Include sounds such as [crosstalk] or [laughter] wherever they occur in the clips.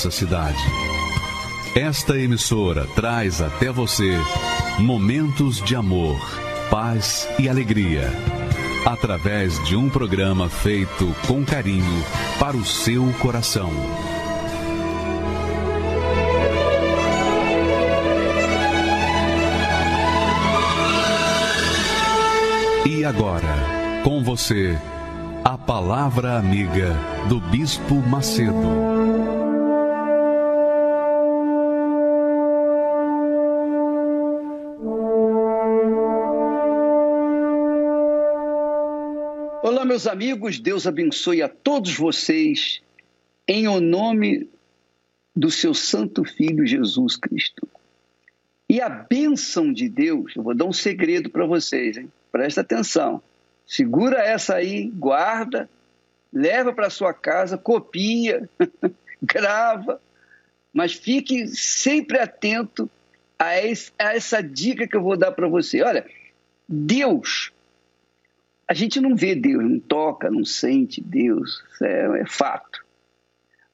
nossa cidade. Esta emissora traz até você momentos de amor, paz e alegria. Através de um programa feito com carinho para o seu coração. E agora, com você, a Palavra Amiga do Bispo Macedo. Meus amigos, Deus abençoe a todos vocês, em o nome do seu Santo Filho Jesus Cristo. E a bênção de Deus, eu vou dar um segredo para vocês, hein? presta atenção. Segura essa aí, guarda, leva para sua casa, copia, [laughs] grava, mas fique sempre atento a, esse, a essa dica que eu vou dar para você. Olha, Deus, a gente não vê Deus, não toca, não sente Deus, é, é fato.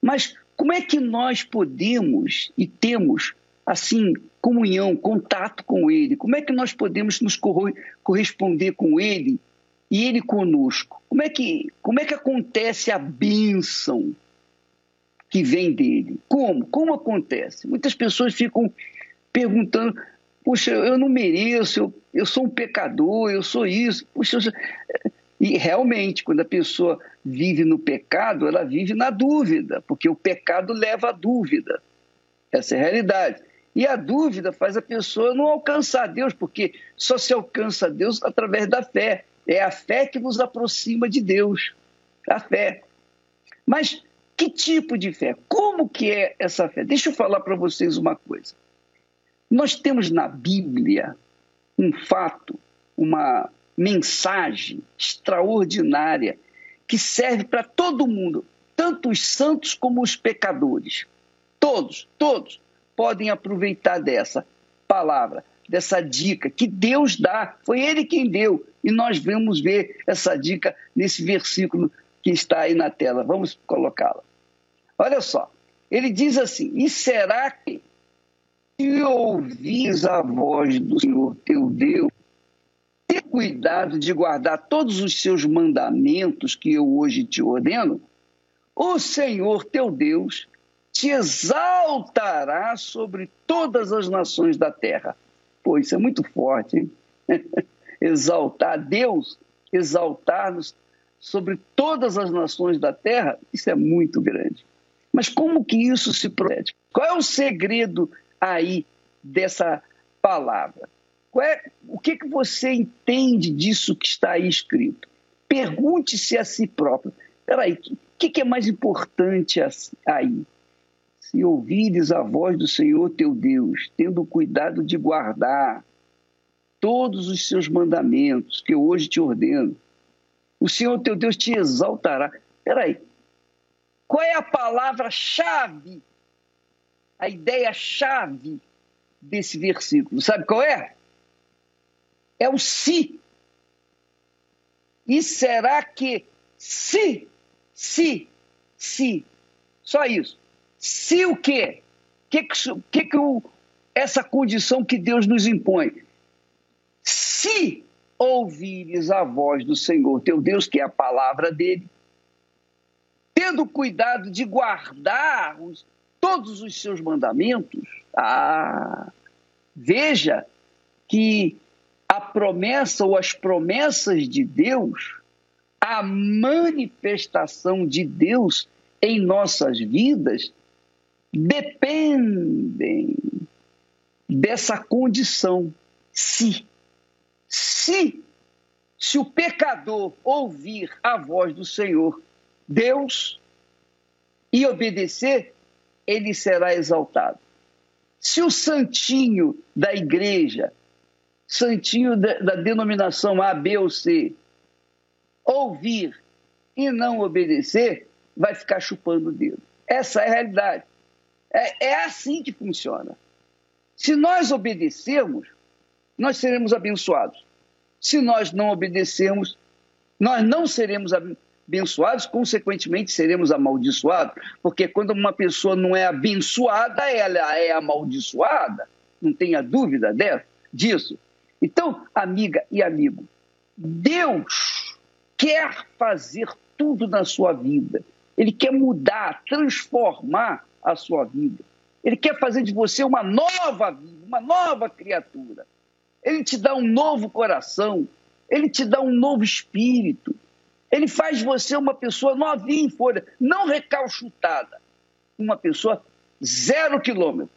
Mas como é que nós podemos e temos assim comunhão, contato com Ele? Como é que nós podemos nos corresponder com Ele e Ele conosco? Como é que, como é que acontece a bênção que vem dele? Como? Como acontece? Muitas pessoas ficam perguntando: puxa, eu não mereço, eu, eu sou um pecador, eu sou isso. Puxa, eu... E realmente, quando a pessoa vive no pecado, ela vive na dúvida, porque o pecado leva à dúvida. Essa é a realidade. E a dúvida faz a pessoa não alcançar Deus, porque só se alcança Deus através da fé. É a fé que nos aproxima de Deus. A fé. Mas que tipo de fé? Como que é essa fé? Deixa eu falar para vocês uma coisa. Nós temos na Bíblia um fato, uma mensagem extraordinária que serve para todo mundo, tanto os santos como os pecadores. Todos, todos podem aproveitar dessa palavra, dessa dica que Deus dá. Foi Ele quem deu. E nós vamos ver essa dica nesse versículo que está aí na tela. Vamos colocá-la. Olha só. Ele diz assim: E será que, se ouvis a voz do Senhor teu Deus, ter cuidado de guardar todos os seus mandamentos que eu hoje te ordeno, o Senhor teu Deus te exaltará sobre todas as nações da terra. Pô, isso é muito forte, hein? [laughs] exaltar Deus, exaltar-nos sobre todas as nações da terra, isso é muito grande. Mas como que isso se procede? Qual é o segredo aí dessa palavra? É, o que, que você entende disso que está aí escrito? Pergunte-se a si próprio. Peraí, o que, que é mais importante aí? se ouvires a voz do Senhor teu Deus, tendo cuidado de guardar todos os seus mandamentos que eu hoje te ordeno, o Senhor teu Deus te exaltará. Peraí, qual é a palavra-chave, a ideia-chave desse versículo? Sabe qual é? É o se. E será que se, se, se, só isso. Se o quê? O que, que, que o, essa condição que Deus nos impõe? Se ouvires a voz do Senhor teu Deus, que é a palavra dele, tendo cuidado de guardar os, todos os seus mandamentos, ah, veja que a promessa ou as promessas de Deus, a manifestação de Deus em nossas vidas, dependem dessa condição. Se, se, se o pecador ouvir a voz do Senhor, Deus, e obedecer, ele será exaltado. Se o santinho da igreja, santinho da, denominação A, B ou C, ouvir e não obedecer, vai ficar chupando o dedo. Essa é a realidade. É, é assim que funciona. Se nós obedecermos, nós seremos abençoados. Se nós não obedecermos, nós não seremos abençoados, consequentemente seremos amaldiçoados, porque quando uma pessoa não é abençoada, ela é amaldiçoada. Não tenha dúvida disso. Então, amiga e amigo, Deus quer fazer tudo na sua vida. Ele quer mudar, transformar a sua vida. Ele quer fazer de você uma nova vida, uma nova criatura. Ele te dá um novo coração, ele te dá um novo espírito. Ele faz você uma pessoa novinha em folha, não recalchutada. Uma pessoa zero quilômetro,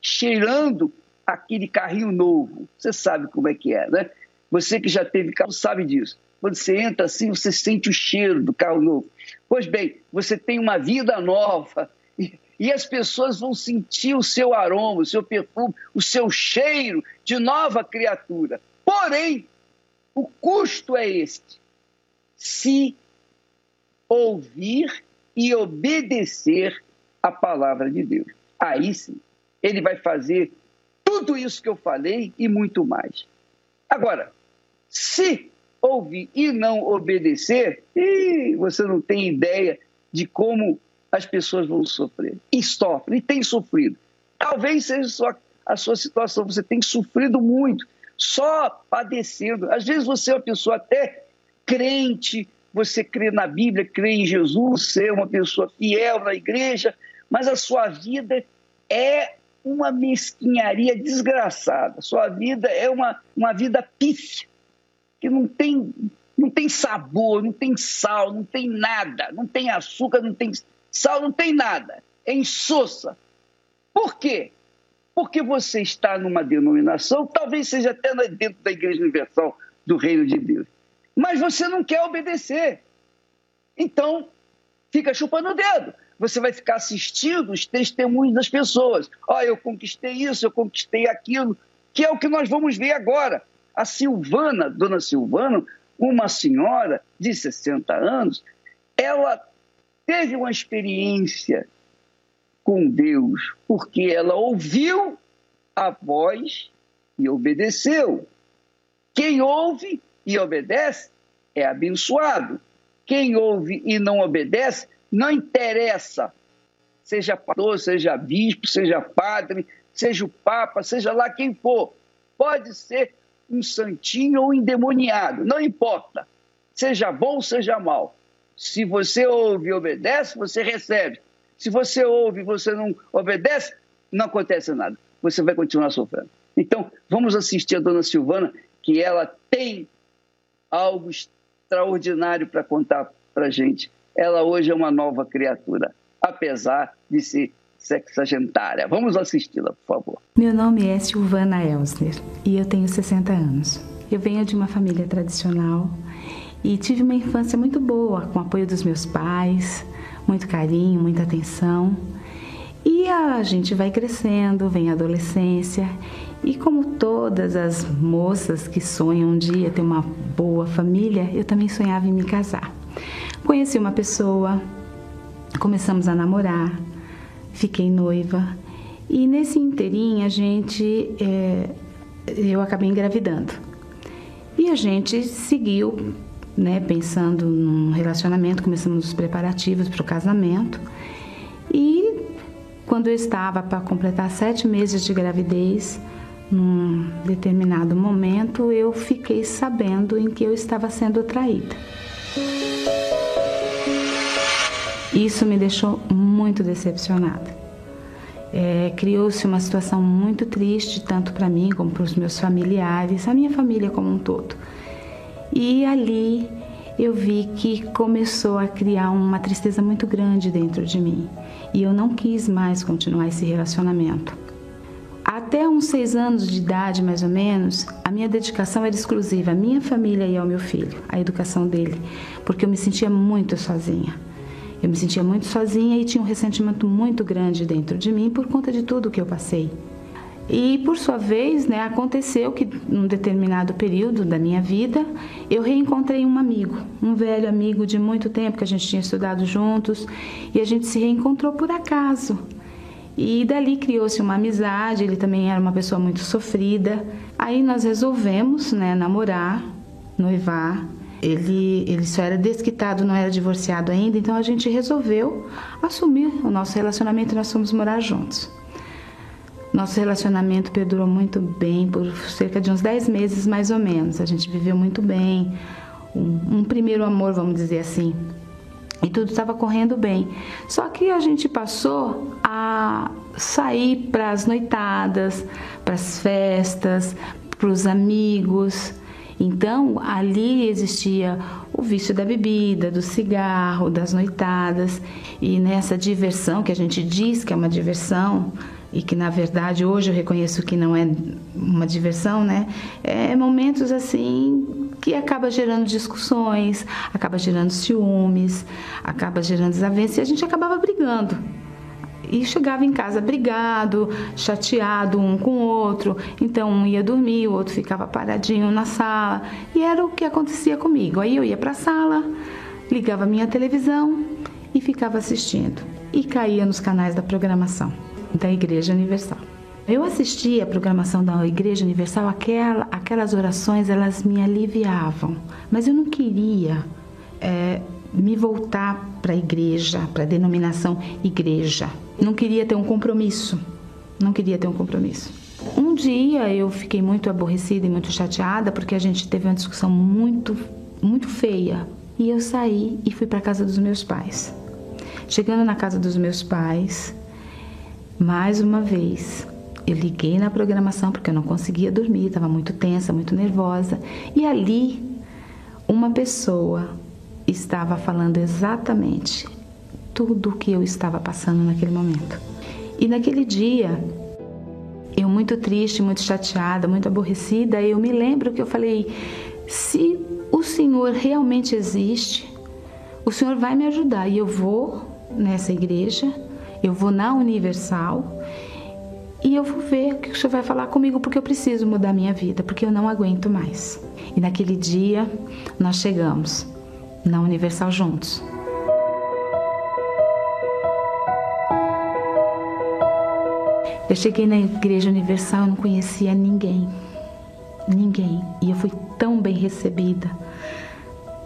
cheirando aquele carrinho novo. Você sabe como é que é, né? Você que já teve carro sabe disso. Quando você entra assim, você sente o cheiro do carro novo. Pois bem, você tem uma vida nova [laughs] e, e as pessoas vão sentir o seu aroma, o seu perfume, o seu cheiro de nova criatura. Porém, o custo é este: se ouvir e obedecer a palavra de Deus. Aí sim, ele vai fazer tudo isso que eu falei e muito mais. Agora, se ouvir e não obedecer, você não tem ideia de como as pessoas vão sofrer. E sofrem, e têm sofrido. Talvez seja só a sua situação, você tem sofrido muito, só padecendo. Às vezes você é uma pessoa até crente, você crê na Bíblia, crê em Jesus, é uma pessoa fiel na igreja, mas a sua vida é uma mesquinharia desgraçada. Sua vida é uma, uma vida pífia que não tem, não tem sabor, não tem sal, não tem nada, não tem açúcar, não tem sal, não tem nada. É insossa. Por quê? Porque você está numa denominação, talvez seja até dentro da Igreja Universal do Reino de Deus, mas você não quer obedecer. Então, fica chupando o dedo. Você vai ficar assistindo os testemunhos das pessoas. Ó, oh, eu conquistei isso, eu conquistei aquilo, que é o que nós vamos ver agora. A Silvana, dona Silvana, uma senhora de 60 anos, ela teve uma experiência com Deus, porque ela ouviu a voz e obedeceu. Quem ouve e obedece é abençoado. Quem ouve e não obedece, não interessa. Seja pastor, seja bispo, seja padre, seja o papa, seja lá quem for. Pode ser um santinho ou um endemoniado, não importa. Seja bom, seja mal. Se você ouve e obedece, você recebe. Se você ouve e você não obedece, não acontece nada. Você vai continuar sofrendo. Então, vamos assistir a dona Silvana, que ela tem algo extraordinário para contar para gente. Ela hoje é uma nova criatura, apesar de ser sexagentária. Vamos assisti-la, por favor. Meu nome é Silvana Elsner e eu tenho 60 anos. Eu venho de uma família tradicional e tive uma infância muito boa, com o apoio dos meus pais, muito carinho, muita atenção. E a gente vai crescendo, vem a adolescência, e como todas as moças que sonham um dia ter uma boa família, eu também sonhava em me casar. Conheci uma pessoa, começamos a namorar, fiquei noiva e nesse inteirinho a gente, é, eu acabei engravidando. E a gente seguiu, né, pensando num relacionamento, começamos os preparativos para o casamento. E quando eu estava para completar sete meses de gravidez, num determinado momento eu fiquei sabendo em que eu estava sendo traída. Isso me deixou muito decepcionada. É, Criou-se uma situação muito triste, tanto para mim como para os meus familiares, a minha família como um todo. E ali eu vi que começou a criar uma tristeza muito grande dentro de mim. E eu não quis mais continuar esse relacionamento. Até uns seis anos de idade, mais ou menos, a minha dedicação era exclusiva à minha família e ao meu filho, à educação dele, porque eu me sentia muito sozinha. Eu me sentia muito sozinha e tinha um ressentimento muito grande dentro de mim por conta de tudo que eu passei. E por sua vez, né, aconteceu que num determinado período da minha vida, eu reencontrei um amigo, um velho amigo de muito tempo que a gente tinha estudado juntos, e a gente se reencontrou por acaso. E dali criou-se uma amizade, ele também era uma pessoa muito sofrida. Aí nós resolvemos, né, namorar, noivar. ele, ele só era desquitado, não era divorciado ainda, então a gente resolveu assumir o nosso relacionamento e nós fomos morar juntos. Nosso relacionamento perdurou muito bem, por cerca de uns 10 meses mais ou menos. A gente viveu muito bem, um, um primeiro amor, vamos dizer assim. E tudo estava correndo bem. Só que a gente passou a sair para as noitadas, para as festas, para os amigos. Então, ali existia o vício da bebida, do cigarro, das noitadas, e nessa diversão que a gente diz que é uma diversão, e que na verdade hoje eu reconheço que não é uma diversão, né? É momentos assim que acaba gerando discussões, acaba gerando ciúmes, acaba gerando desavenças e a gente acabava brigando. E chegava em casa brigado, chateado um com o outro. Então um ia dormir, o outro ficava paradinho na sala. E era o que acontecia comigo. Aí eu ia para a sala, ligava minha televisão e ficava assistindo. E caía nos canais da programação da Igreja Universal. Eu assisti a programação da Igreja Universal, aquela, aquelas orações elas me aliviavam, mas eu não queria é, me voltar para a igreja, para a denominação igreja. Não queria ter um compromisso, não queria ter um compromisso. Um dia eu fiquei muito aborrecida e muito chateada porque a gente teve uma discussão muito, muito feia e eu saí e fui para a casa dos meus pais. Chegando na casa dos meus pais, mais uma vez, eu liguei na programação porque eu não conseguia dormir, estava muito tensa, muito nervosa. E ali, uma pessoa estava falando exatamente tudo o que eu estava passando naquele momento. E naquele dia, eu muito triste, muito chateada, muito aborrecida, eu me lembro que eu falei: se o Senhor realmente existe, o Senhor vai me ajudar e eu vou nessa igreja eu vou na Universal e eu vou ver o que o senhor vai falar comigo, porque eu preciso mudar minha vida, porque eu não aguento mais. E naquele dia nós chegamos na Universal juntos. Eu cheguei na Igreja Universal, e não conhecia ninguém, ninguém, e eu fui tão bem recebida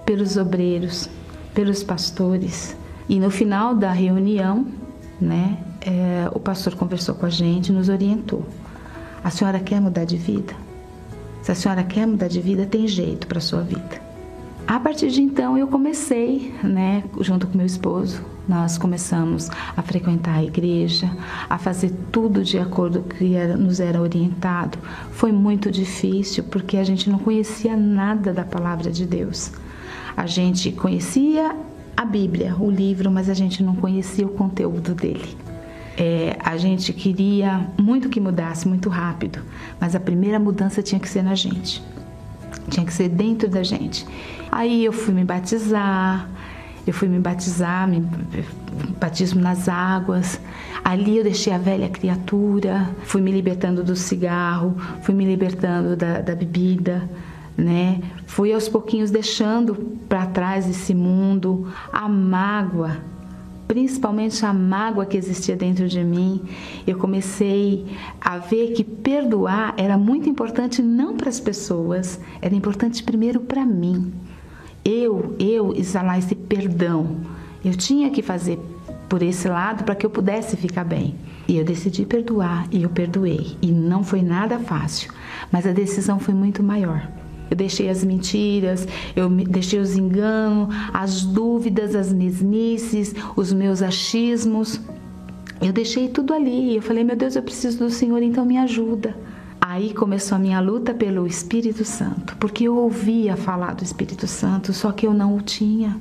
pelos obreiros, pelos pastores. E no final da reunião, né? É, o pastor conversou com a gente, nos orientou. A senhora quer mudar de vida? Se a senhora quer mudar de vida, tem jeito para sua vida. A partir de então eu comecei, né, junto com meu esposo, nós começamos a frequentar a igreja, a fazer tudo de acordo com que era, nos era orientado. Foi muito difícil porque a gente não conhecia nada da palavra de Deus. A gente conhecia a Bíblia, o livro, mas a gente não conhecia o conteúdo dele. É, a gente queria muito que mudasse muito rápido, mas a primeira mudança tinha que ser na gente, tinha que ser dentro da gente. Aí eu fui me batizar, eu fui me batizar, me, batismo nas águas. Ali eu deixei a velha criatura, fui me libertando do cigarro, fui me libertando da, da bebida né? Fui aos pouquinhos deixando para trás esse mundo, a mágoa, principalmente a mágoa que existia dentro de mim. Eu comecei a ver que perdoar era muito importante não para as pessoas, era importante primeiro para mim. Eu, eu exalar esse perdão. Eu tinha que fazer por esse lado para que eu pudesse ficar bem. E eu decidi perdoar e eu perdoei. E não foi nada fácil, mas a decisão foi muito maior. Eu deixei as mentiras, eu deixei os enganos, as dúvidas, as mesmices, os meus achismos. Eu deixei tudo ali. Eu falei, meu Deus, eu preciso do Senhor, então me ajuda. Aí começou a minha luta pelo Espírito Santo, porque eu ouvia falar do Espírito Santo, só que eu não o tinha.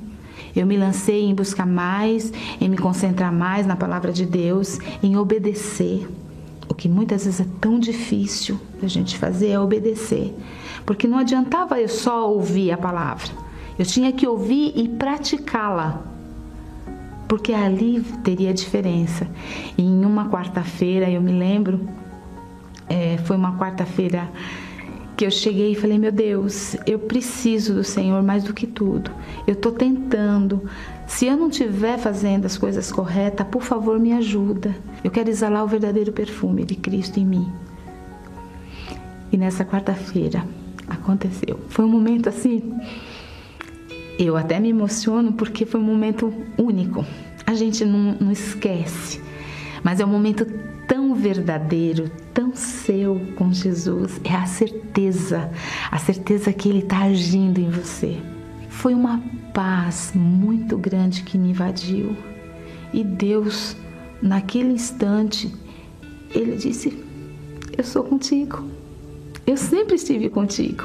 Eu me lancei em buscar mais, em me concentrar mais na palavra de Deus, em obedecer. O que muitas vezes é tão difícil da gente fazer é obedecer. Porque não adiantava eu só ouvir a palavra. Eu tinha que ouvir e praticá-la. Porque ali teria diferença. E em uma quarta-feira, eu me lembro, é, foi uma quarta-feira que eu cheguei e falei: Meu Deus, eu preciso do Senhor mais do que tudo. Eu estou tentando. Se eu não estiver fazendo as coisas corretas, por favor, me ajuda. Eu quero exalar o verdadeiro perfume de Cristo em mim. E nessa quarta-feira, aconteceu. Foi um momento assim Eu até me emociono porque foi um momento único. A gente não, não esquece, mas é um momento tão verdadeiro, tão seu com Jesus. É a certeza, a certeza que Ele está agindo em você. Foi uma paz muito grande que me invadiu. E Deus, naquele instante, Ele disse: Eu sou contigo. Eu sempre estive contigo.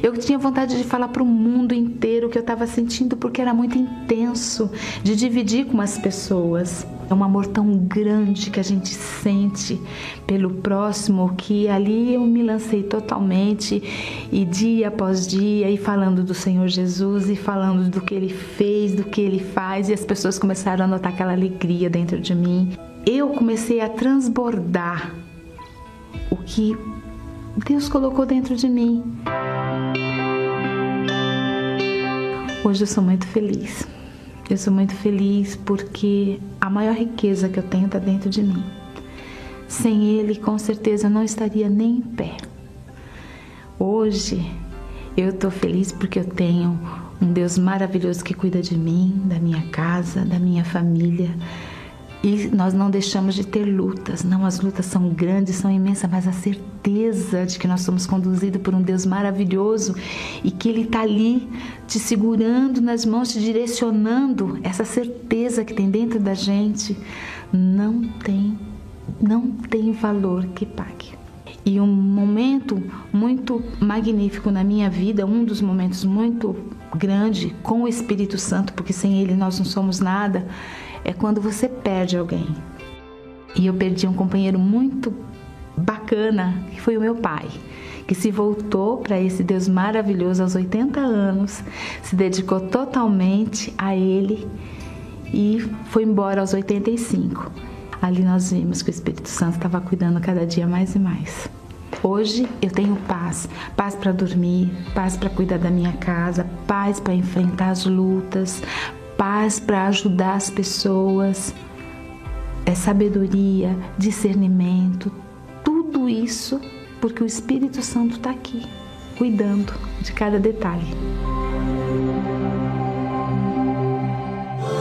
Eu tinha vontade de falar para o mundo inteiro o que eu estava sentindo porque era muito intenso, de dividir com as pessoas. É um amor tão grande que a gente sente pelo próximo que ali eu me lancei totalmente e dia após dia e falando do Senhor Jesus e falando do que ele fez, do que ele faz e as pessoas começaram a notar aquela alegria dentro de mim. Eu comecei a transbordar o que Deus colocou dentro de mim. Hoje eu sou muito feliz. Eu sou muito feliz porque a maior riqueza que eu tenho está dentro de mim. Sem Ele, com certeza, eu não estaria nem em pé. Hoje eu estou feliz porque eu tenho um Deus maravilhoso que cuida de mim, da minha casa, da minha família, e nós não deixamos de ter lutas. Não, as lutas são grandes, são imensas, mas a certeza de que nós somos conduzidos por um Deus maravilhoso e que Ele está ali te segurando nas mãos, te direcionando, essa certeza que tem dentro da gente, não tem, não tem valor que pague. E um momento muito magnífico na minha vida, um dos momentos muito grande com o Espírito Santo, porque sem Ele nós não somos nada é quando você perde alguém. E eu perdi um companheiro muito bacana, que foi o meu pai, que se voltou para esse Deus maravilhoso aos 80 anos, se dedicou totalmente a ele e foi embora aos 85. Ali nós vimos que o Espírito Santo estava cuidando cada dia mais e mais. Hoje eu tenho paz, paz para dormir, paz para cuidar da minha casa, paz para enfrentar as lutas, paz para ajudar as pessoas, é sabedoria, discernimento, tudo isso porque o Espírito Santo está aqui, cuidando de cada detalhe.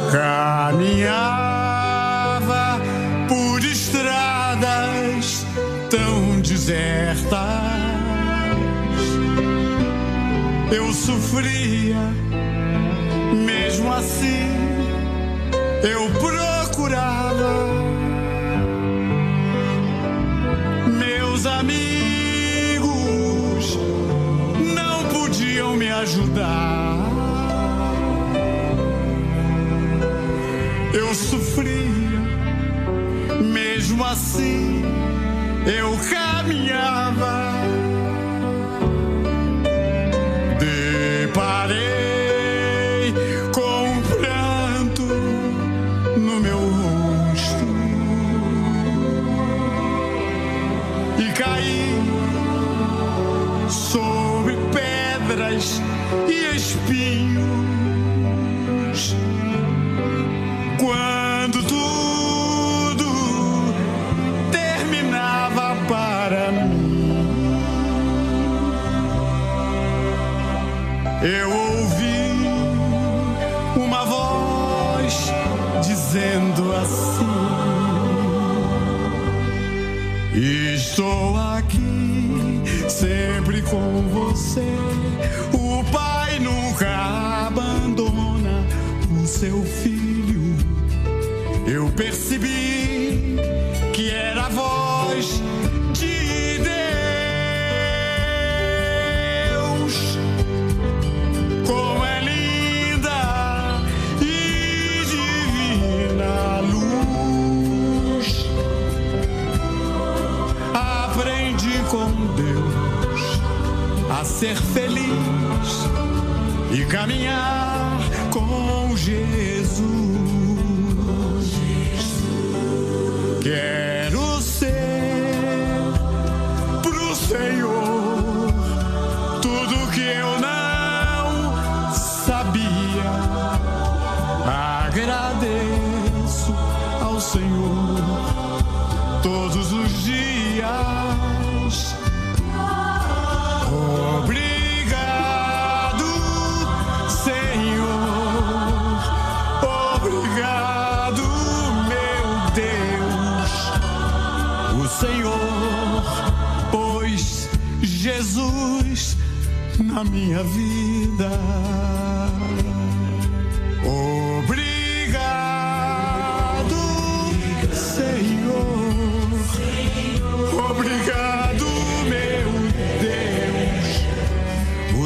Caminhava por estradas tão desertas, eu sofria mesmo assim eu procurava meus amigos não podiam me ajudar. Eu sofria, mesmo assim eu caminhava. Ser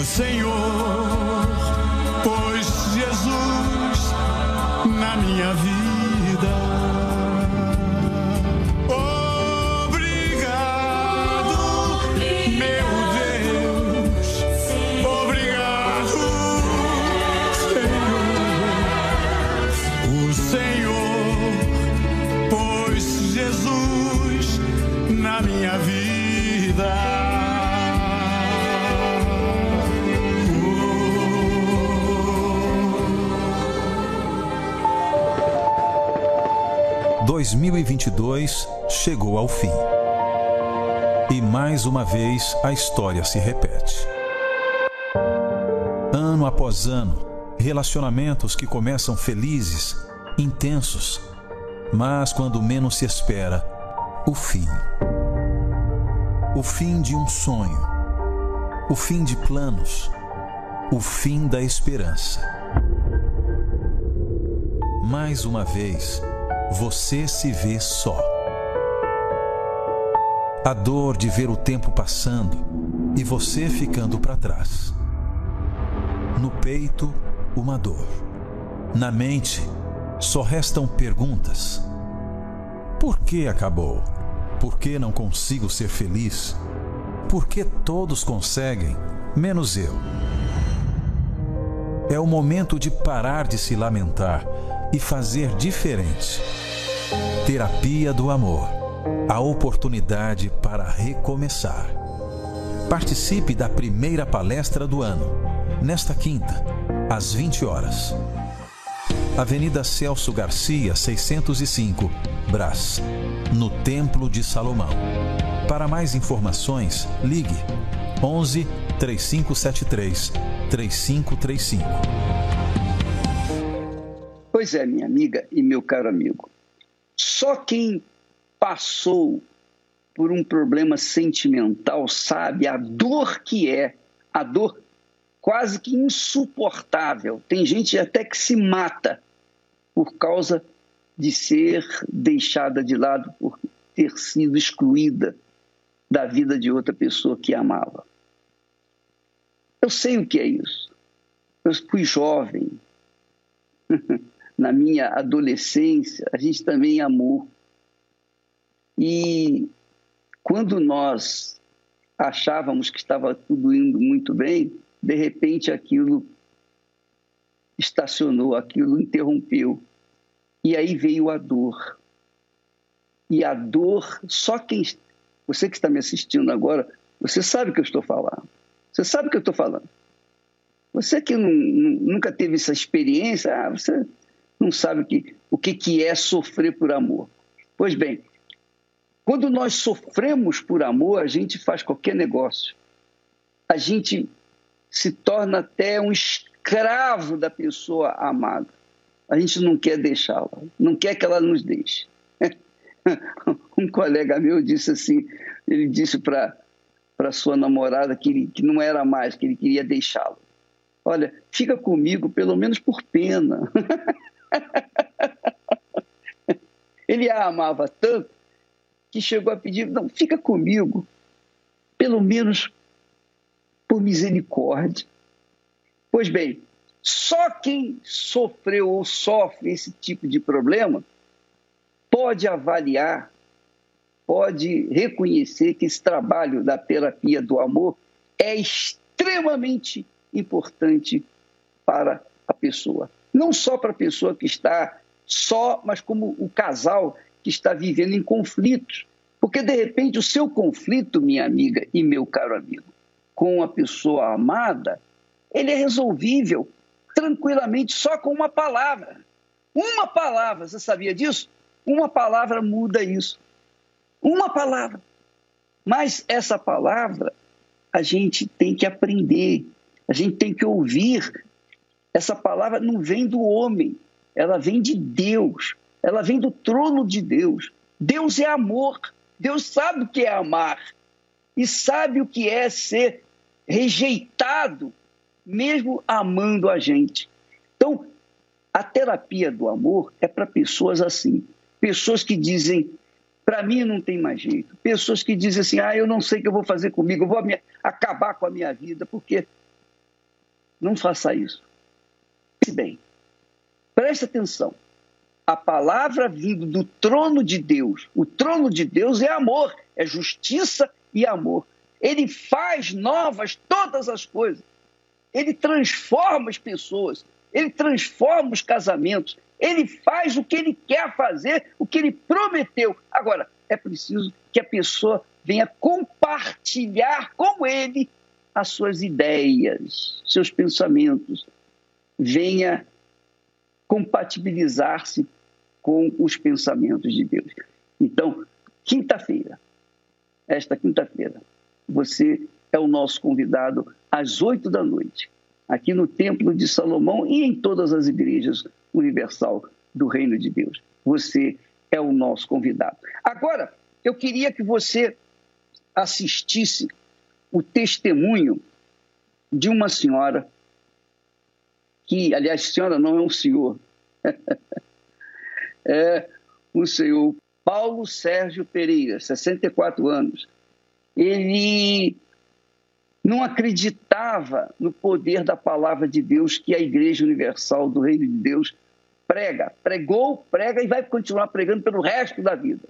Senhor, pois Jesus na minha vida 2022 chegou ao fim. E mais uma vez a história se repete. Ano após ano, relacionamentos que começam felizes, intensos, mas quando menos se espera, o fim. O fim de um sonho, o fim de planos, o fim da esperança. Mais uma vez, você se vê só. A dor de ver o tempo passando e você ficando para trás. No peito, uma dor. Na mente, só restam perguntas. Por que acabou? Por que não consigo ser feliz? Por que todos conseguem, menos eu? É o momento de parar de se lamentar e fazer diferente. Terapia do Amor a oportunidade para recomeçar. Participe da primeira palestra do ano, nesta quinta, às 20 horas. Avenida Celso Garcia, 605, Brás, no Templo de Salomão. Para mais informações, ligue 11 3573 3535. Pois é, minha amiga e meu caro amigo. Só quem passou por um problema sentimental sabe a dor que é, a dor quase que insuportável. Tem gente até que se mata por causa de ser deixada de lado, por ter sido excluída da vida de outra pessoa que amava. Eu sei o que é isso. Eu fui jovem. [laughs] Na minha adolescência, a gente também amou. E quando nós achávamos que estava tudo indo muito bem, de repente aquilo estacionou, aquilo interrompeu. E aí veio a dor. E a dor, só quem. Você que está me assistindo agora, você sabe o que eu estou falando. Você sabe o que eu estou falando. Você que não, nunca teve essa experiência, ah, você não sabe o que, o que, que é sofrer por amor. Pois bem, quando nós sofremos por amor, a gente faz qualquer negócio. A gente se torna até um escravo da pessoa amada. A gente não quer deixá-la, não quer que ela nos deixe. [laughs] um colega meu disse assim, ele disse para para sua namorada que, ele, que não era mais, que ele queria deixá-lo. Olha, fica comigo pelo menos por pena. [laughs] ele a amava tanto que chegou a pedir, não, fica comigo, pelo menos por misericórdia. Pois bem, só quem sofreu ou sofre esse tipo de problema pode avaliar, pode reconhecer que esse trabalho da terapia do amor é extremamente importante para a pessoa. Não só para a pessoa que está só, mas como o casal que está vivendo em conflitos. Porque, de repente, o seu conflito, minha amiga e meu caro amigo, com a pessoa amada, ele é resolvível tranquilamente só com uma palavra. Uma palavra, você sabia disso? Uma palavra muda isso. Uma palavra. Mas essa palavra a gente tem que aprender, a gente tem que ouvir. Essa palavra não vem do homem, ela vem de Deus, ela vem do trono de Deus. Deus é amor, Deus sabe o que é amar e sabe o que é ser rejeitado, mesmo amando a gente. Então, a terapia do amor é para pessoas assim, pessoas que dizem para mim não tem mais jeito. Pessoas que dizem assim: ah, eu não sei o que eu vou fazer comigo, eu vou acabar com a minha vida, porque. Não faça isso. Bem, preste atenção. A palavra vindo do trono de Deus, o trono de Deus é amor, é justiça e amor. Ele faz novas todas as coisas. Ele transforma as pessoas, ele transforma os casamentos, ele faz o que ele quer fazer, o que ele prometeu. Agora, é preciso que a pessoa venha compartilhar com ele as suas ideias, seus pensamentos, venha compatibilizar-se com os pensamentos de Deus. Então, quinta-feira, esta quinta-feira, você é o nosso convidado às oito da noite, aqui no Templo de Salomão e em todas as igrejas universal do Reino de Deus. Você é o nosso convidado. Agora, eu queria que você assistisse o testemunho de uma senhora que, aliás, senhora não é um senhor, [laughs] é o senhor Paulo Sérgio Pereira, 64 anos. Ele não acreditava no poder da palavra de Deus que a Igreja Universal do Reino de Deus prega, pregou, prega e vai continuar pregando pelo resto da vida,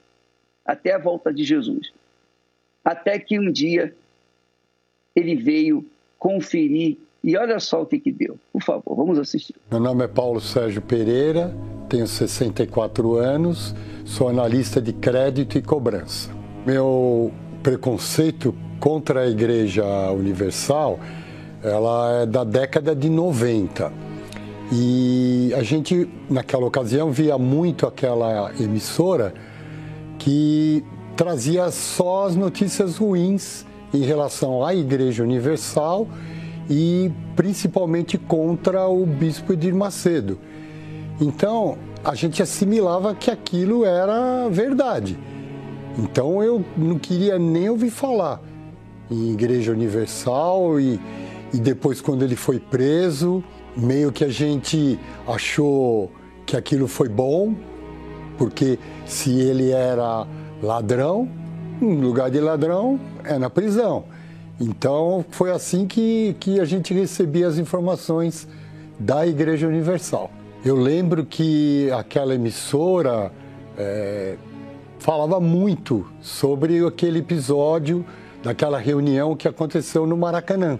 até a volta de Jesus. Até que um dia ele veio conferir e olha só o que, que deu. Por favor, vamos assistir. Meu nome é Paulo Sérgio Pereira, tenho 64 anos, sou analista de crédito e cobrança. Meu preconceito contra a Igreja Universal, ela é da década de 90. E a gente, naquela ocasião, via muito aquela emissora que trazia só as notícias ruins em relação à Igreja Universal e principalmente contra o bispo Edir Macedo. Então, a gente assimilava que aquilo era verdade. Então, eu não queria nem ouvir falar em Igreja Universal e, e depois, quando ele foi preso, meio que a gente achou que aquilo foi bom, porque se ele era ladrão, no lugar de ladrão é na prisão. Então foi assim que, que a gente recebia as informações da Igreja Universal. Eu lembro que aquela emissora é, falava muito sobre aquele episódio daquela reunião que aconteceu no Maracanã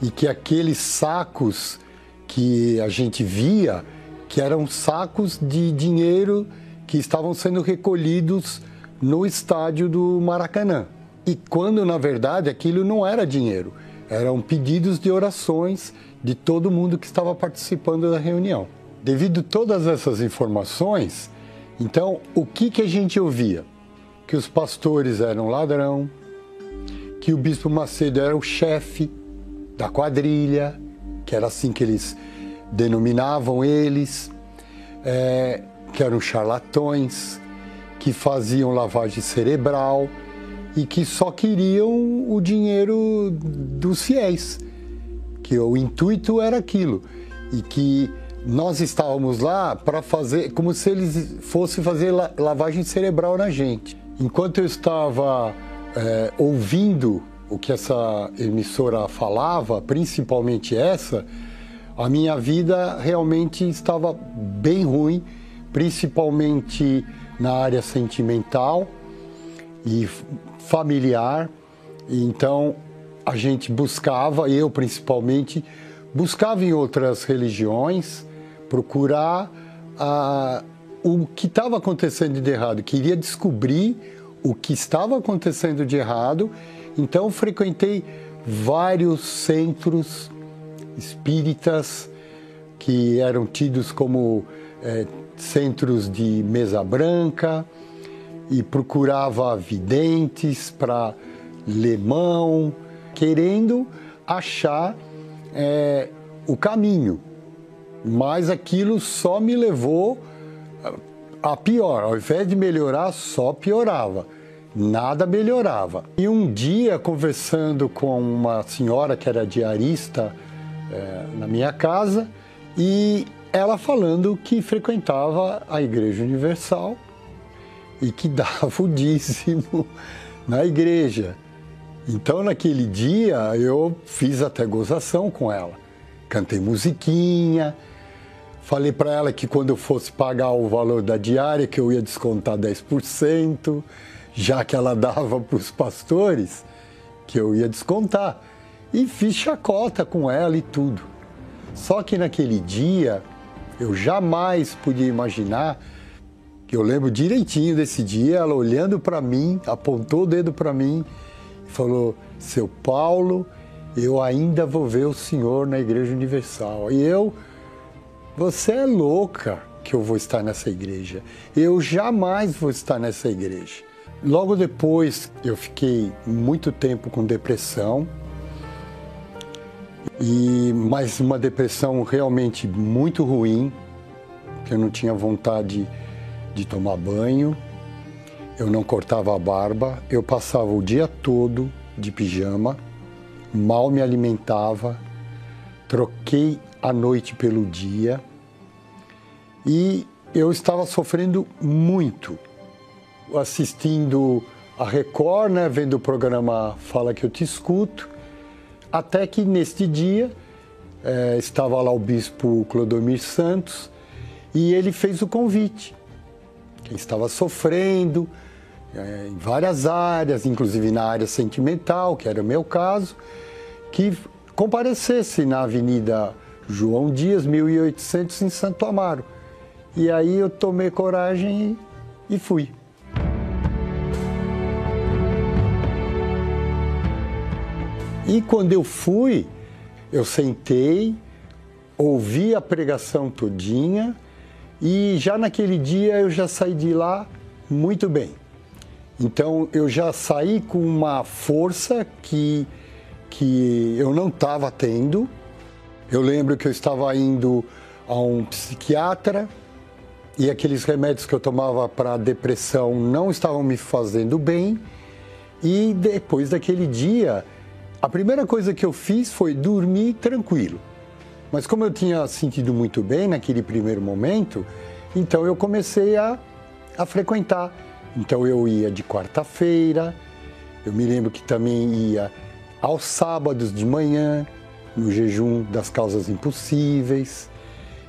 e que aqueles sacos que a gente via, que eram sacos de dinheiro que estavam sendo recolhidos no estádio do Maracanã. E quando na verdade aquilo não era dinheiro, eram pedidos de orações de todo mundo que estava participando da reunião. Devido a todas essas informações, então o que, que a gente ouvia? Que os pastores eram ladrão, que o bispo Macedo era o chefe da quadrilha, que era assim que eles denominavam eles, é, que eram charlatões, que faziam lavagem cerebral e que só queriam o dinheiro dos fiéis, que o intuito era aquilo e que nós estávamos lá para fazer como se eles fossem fazer lavagem cerebral na gente. Enquanto eu estava é, ouvindo o que essa emissora falava, principalmente essa, a minha vida realmente estava bem ruim, principalmente na área sentimental e familiar. Então a gente buscava, eu principalmente, buscava em outras religiões procurar ah, o que estava acontecendo de errado, queria descobrir o que estava acontecendo de errado então frequentei vários centros espíritas que eram tidos como é, centros de mesa branca e procurava videntes para ler mão, querendo achar é, o caminho. Mas aquilo só me levou a pior. Ao invés de melhorar, só piorava. nada melhorava. E um dia, conversando com uma senhora que era diarista é, na minha casa, e ela falando que frequentava a Igreja Universal e que [laughs] dava o dízimo na igreja. Então, naquele dia, eu fiz até gozação com ela. Cantei musiquinha, falei para ela que quando eu fosse pagar o valor da diária, que eu ia descontar 10%, já que ela [laughs] dava para os pastores, que eu ia descontar. E fiz chacota com ela e tudo. Só que naquele dia, eu jamais podia imaginar eu lembro direitinho desse dia, ela olhando para mim, apontou o dedo para mim e falou: Seu Paulo, eu ainda vou ver o senhor na Igreja Universal. E eu, você é louca que eu vou estar nessa igreja. Eu jamais vou estar nessa igreja. Logo depois, eu fiquei muito tempo com depressão. E mais uma depressão realmente muito ruim, que eu não tinha vontade de tomar banho, eu não cortava a barba, eu passava o dia todo de pijama, mal me alimentava, troquei a noite pelo dia e eu estava sofrendo muito assistindo a Record, né, vendo o programa Fala que eu te escuto, até que neste dia é, estava lá o bispo Clodomir Santos e ele fez o convite quem estava sofrendo é, em várias áreas, inclusive na área sentimental, que era o meu caso, que comparecesse na Avenida João Dias, 1800, em Santo Amaro. E aí eu tomei coragem e, e fui. E quando eu fui, eu sentei, ouvi a pregação todinha e já naquele dia eu já saí de lá muito bem. Então eu já saí com uma força que, que eu não estava tendo. Eu lembro que eu estava indo a um psiquiatra e aqueles remédios que eu tomava para depressão não estavam me fazendo bem. E depois daquele dia, a primeira coisa que eu fiz foi dormir tranquilo. Mas como eu tinha sentido muito bem naquele primeiro momento, então eu comecei a, a frequentar. Então eu ia de quarta-feira, eu me lembro que também ia aos sábados de manhã, no jejum das causas impossíveis,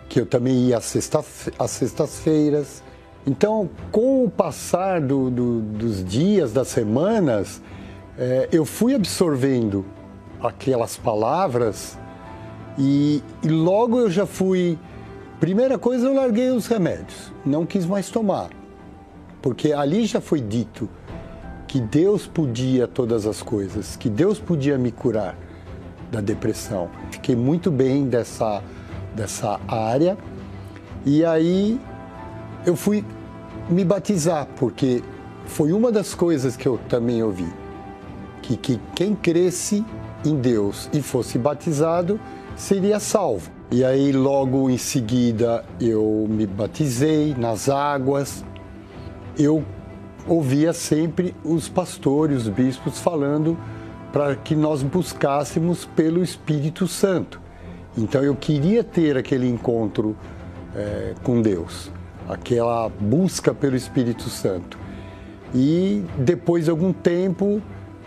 que eu também ia às, sexta, às sextas-feiras. Então, com o passar do, do, dos dias, das semanas, é, eu fui absorvendo aquelas palavras e, e logo eu já fui. Primeira coisa, eu larguei os remédios, não quis mais tomar, porque ali já foi dito que Deus podia todas as coisas, que Deus podia me curar da depressão. Fiquei muito bem dessa, dessa área e aí eu fui me batizar, porque foi uma das coisas que eu também ouvi, que, que quem cresce em Deus e fosse batizado seria salvo. E aí, logo em seguida, eu me batizei nas águas. Eu ouvia sempre os pastores, os bispos falando para que nós buscássemos pelo Espírito Santo. Então, eu queria ter aquele encontro é, com Deus, aquela busca pelo Espírito Santo. E depois de algum tempo,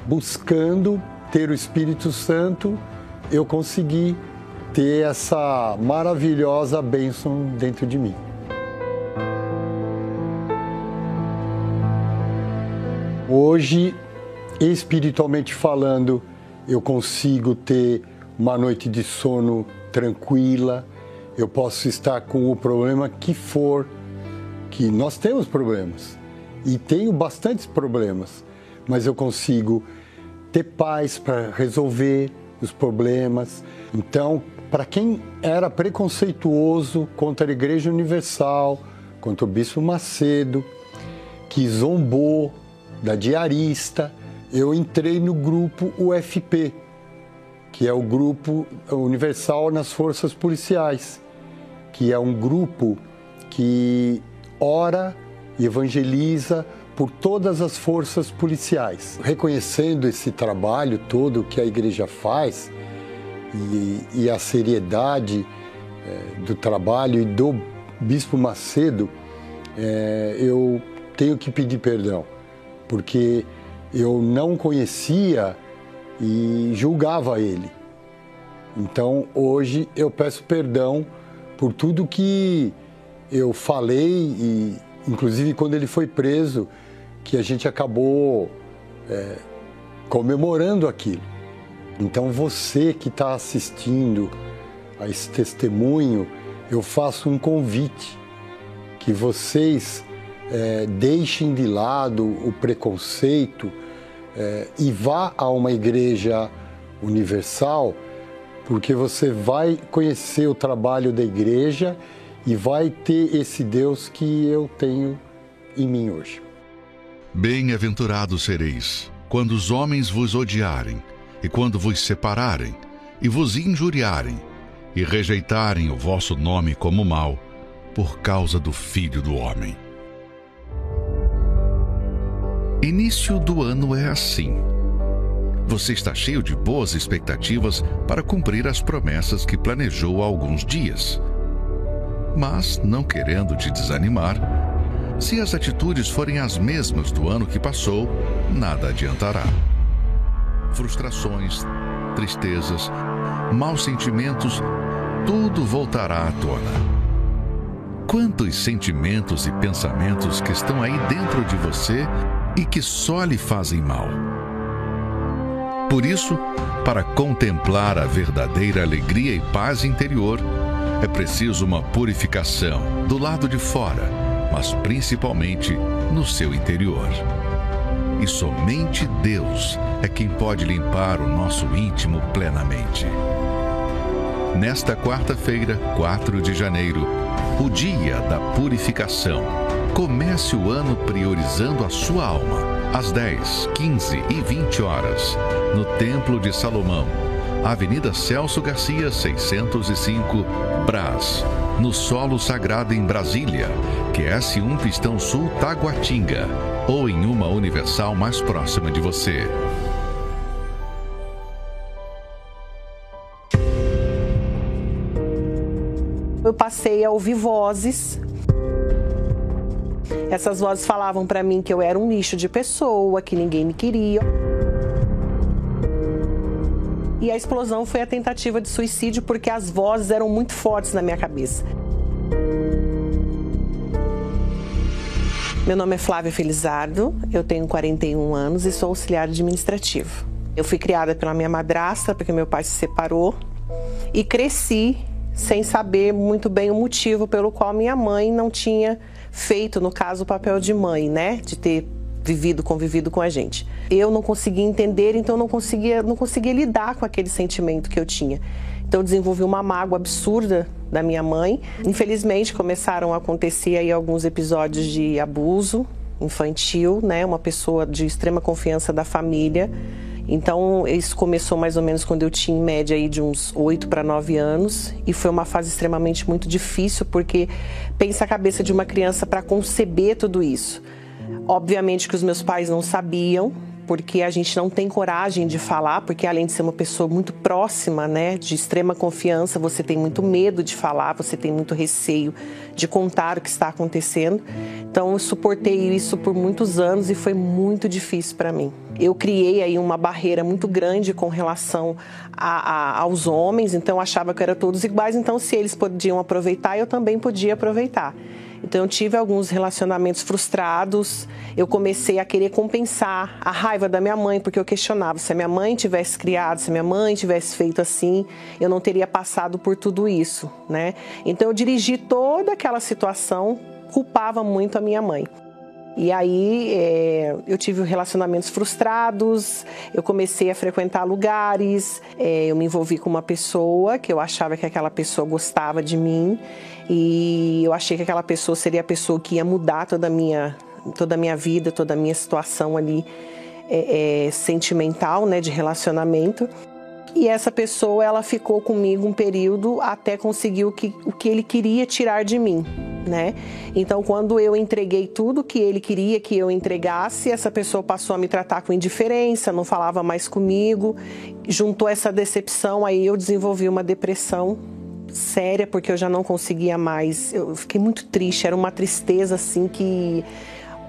buscando ter o Espírito Santo, eu consegui ter essa maravilhosa bênção dentro de mim. Hoje, espiritualmente falando, eu consigo ter uma noite de sono tranquila, eu posso estar com o problema que for, que nós temos problemas e tenho bastantes problemas, mas eu consigo ter paz para resolver os problemas. Então, para quem era preconceituoso contra a Igreja Universal, contra o Bispo Macedo, que zombou da diarista, eu entrei no grupo UFP, que é o Grupo Universal nas Forças Policiais, que é um grupo que ora e evangeliza por todas as forças policiais. Reconhecendo esse trabalho todo que a igreja faz e, e a seriedade é, do trabalho e do Bispo Macedo, é, eu tenho que pedir perdão, porque eu não conhecia e julgava ele. Então hoje eu peço perdão por tudo que eu falei e inclusive quando ele foi preso que a gente acabou é, comemorando aquilo. Então você que está assistindo a esse testemunho, eu faço um convite que vocês é, deixem de lado o preconceito é, e vá a uma igreja universal, porque você vai conhecer o trabalho da igreja e vai ter esse Deus que eu tenho em mim hoje. Bem-aventurados sereis quando os homens vos odiarem, e quando vos separarem, e vos injuriarem, e rejeitarem o vosso nome como mal, por causa do Filho do Homem. Início do ano é assim. Você está cheio de boas expectativas para cumprir as promessas que planejou há alguns dias. Mas, não querendo te desanimar, se as atitudes forem as mesmas do ano que passou, nada adiantará. Frustrações, tristezas, maus sentimentos, tudo voltará à tona. Quantos sentimentos e pensamentos que estão aí dentro de você e que só lhe fazem mal. Por isso, para contemplar a verdadeira alegria e paz interior, é preciso uma purificação do lado de fora, mas principalmente no seu interior. E somente Deus é quem pode limpar o nosso íntimo plenamente. Nesta quarta-feira, 4 de janeiro, o dia da purificação. Comece o ano priorizando a sua alma. Às 10, 15 e 20 horas, no Templo de Salomão, Avenida Celso Garcia, 605, Brás, no Solo Sagrado em Brasília, QS1 Pistão Sul Taguatinga, ou em uma Universal mais próxima de você. Eu passei a ouvir vozes. Essas vozes falavam para mim que eu era um lixo de pessoa, que ninguém me queria. E a explosão foi a tentativa de suicídio porque as vozes eram muito fortes na minha cabeça. Meu nome é Flávia Felizardo, eu tenho 41 anos e sou auxiliar administrativo. Eu fui criada pela minha madrasta porque meu pai se separou e cresci sem saber muito bem o motivo pelo qual minha mãe não tinha feito, no caso, o papel de mãe, né? De ter vivido, convivido com a gente. Eu não conseguia entender, então não conseguia, não conseguia lidar com aquele sentimento que eu tinha. Então eu desenvolvi uma mágoa absurda da minha mãe. Infelizmente começaram a acontecer aí alguns episódios de abuso infantil, né? Uma pessoa de extrema confiança da família. Então, isso começou mais ou menos quando eu tinha em média aí de uns 8 para 9 anos e foi uma fase extremamente muito difícil porque pensa a cabeça de uma criança para conceber tudo isso. Obviamente que os meus pais não sabiam, porque a gente não tem coragem de falar, porque além de ser uma pessoa muito próxima, né, de extrema confiança, você tem muito medo de falar, você tem muito receio de contar o que está acontecendo. Então eu suportei isso por muitos anos e foi muito difícil para mim. Eu criei aí uma barreira muito grande com relação a, a, aos homens, então eu achava que eram todos iguais, então se eles podiam aproveitar, eu também podia aproveitar. Então eu tive alguns relacionamentos frustrados. Eu comecei a querer compensar a raiva da minha mãe, porque eu questionava se a minha mãe tivesse criado, se a minha mãe tivesse feito assim, eu não teria passado por tudo isso, né? Então eu dirigi toda aquela situação, culpava muito a minha mãe. E aí é, eu tive relacionamentos frustrados, eu comecei a frequentar lugares, é, eu me envolvi com uma pessoa que eu achava que aquela pessoa gostava de mim e eu achei que aquela pessoa seria a pessoa que ia mudar toda a minha, toda a minha vida, toda a minha situação ali é, é, sentimental, né, de relacionamento. E essa pessoa, ela ficou comigo um período até conseguir o que, o que ele queria tirar de mim. né? Então, quando eu entreguei tudo que ele queria que eu entregasse, essa pessoa passou a me tratar com indiferença, não falava mais comigo, juntou essa decepção, aí eu desenvolvi uma depressão séria porque eu já não conseguia mais. Eu fiquei muito triste, era uma tristeza assim que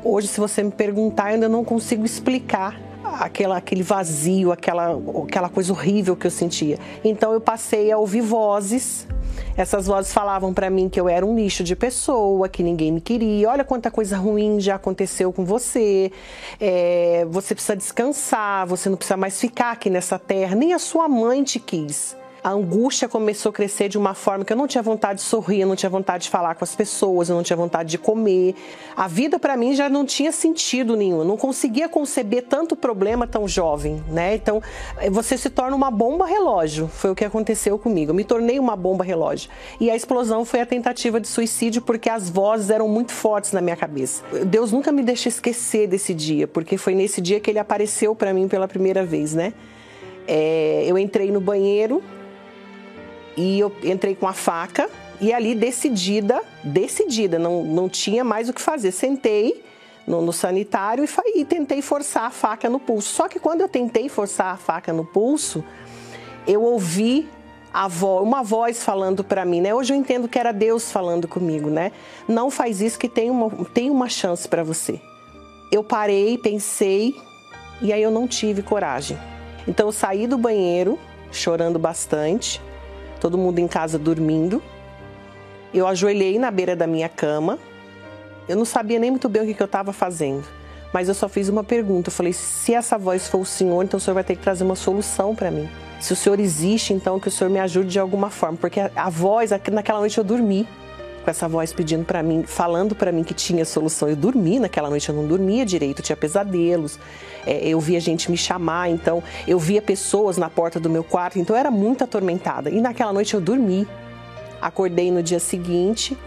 hoje se você me perguntar, eu ainda não consigo explicar aquela, aquele vazio, aquela, aquela coisa horrível que eu sentia. Então eu passei a ouvir vozes. Essas vozes falavam para mim que eu era um lixo de pessoa, que ninguém me queria. Olha quanta coisa ruim já aconteceu com você. É, você precisa descansar, você não precisa mais ficar aqui nessa terra. Nem a sua mãe te quis a angústia começou a crescer de uma forma que eu não tinha vontade de sorrir, eu não tinha vontade de falar com as pessoas, eu não tinha vontade de comer. A vida para mim já não tinha sentido nenhum, eu não conseguia conceber tanto problema tão jovem, né? Então, você se torna uma bomba relógio, foi o que aconteceu comigo. Eu me tornei uma bomba relógio. E a explosão foi a tentativa de suicídio porque as vozes eram muito fortes na minha cabeça. Deus nunca me deixa esquecer desse dia, porque foi nesse dia que ele apareceu para mim pela primeira vez, né? É, eu entrei no banheiro, e eu entrei com a faca e ali decidida, decidida, não, não tinha mais o que fazer. Sentei no, no sanitário e, e tentei forçar a faca no pulso. Só que quando eu tentei forçar a faca no pulso, eu ouvi voz, uma voz falando para mim, né? Hoje eu entendo que era Deus falando comigo, né? Não faz isso que tem uma, tem uma chance para você. Eu parei, pensei e aí eu não tive coragem. Então eu saí do banheiro chorando bastante todo mundo em casa dormindo. Eu ajoelhei na beira da minha cama. Eu não sabia nem muito bem o que eu estava fazendo, mas eu só fiz uma pergunta. Eu falei: se essa voz for o Senhor, então o Senhor vai ter que trazer uma solução para mim. Se o Senhor existe, então que o Senhor me ajude de alguma forma, porque a, a voz, naquela noite eu dormi com essa voz pedindo para mim, falando para mim que tinha solução. Eu dormi naquela noite, eu não dormia direito, tinha pesadelos. É, eu via gente me chamar, então eu via pessoas na porta do meu quarto, então eu era muito atormentada. E naquela noite eu dormi. Acordei no dia seguinte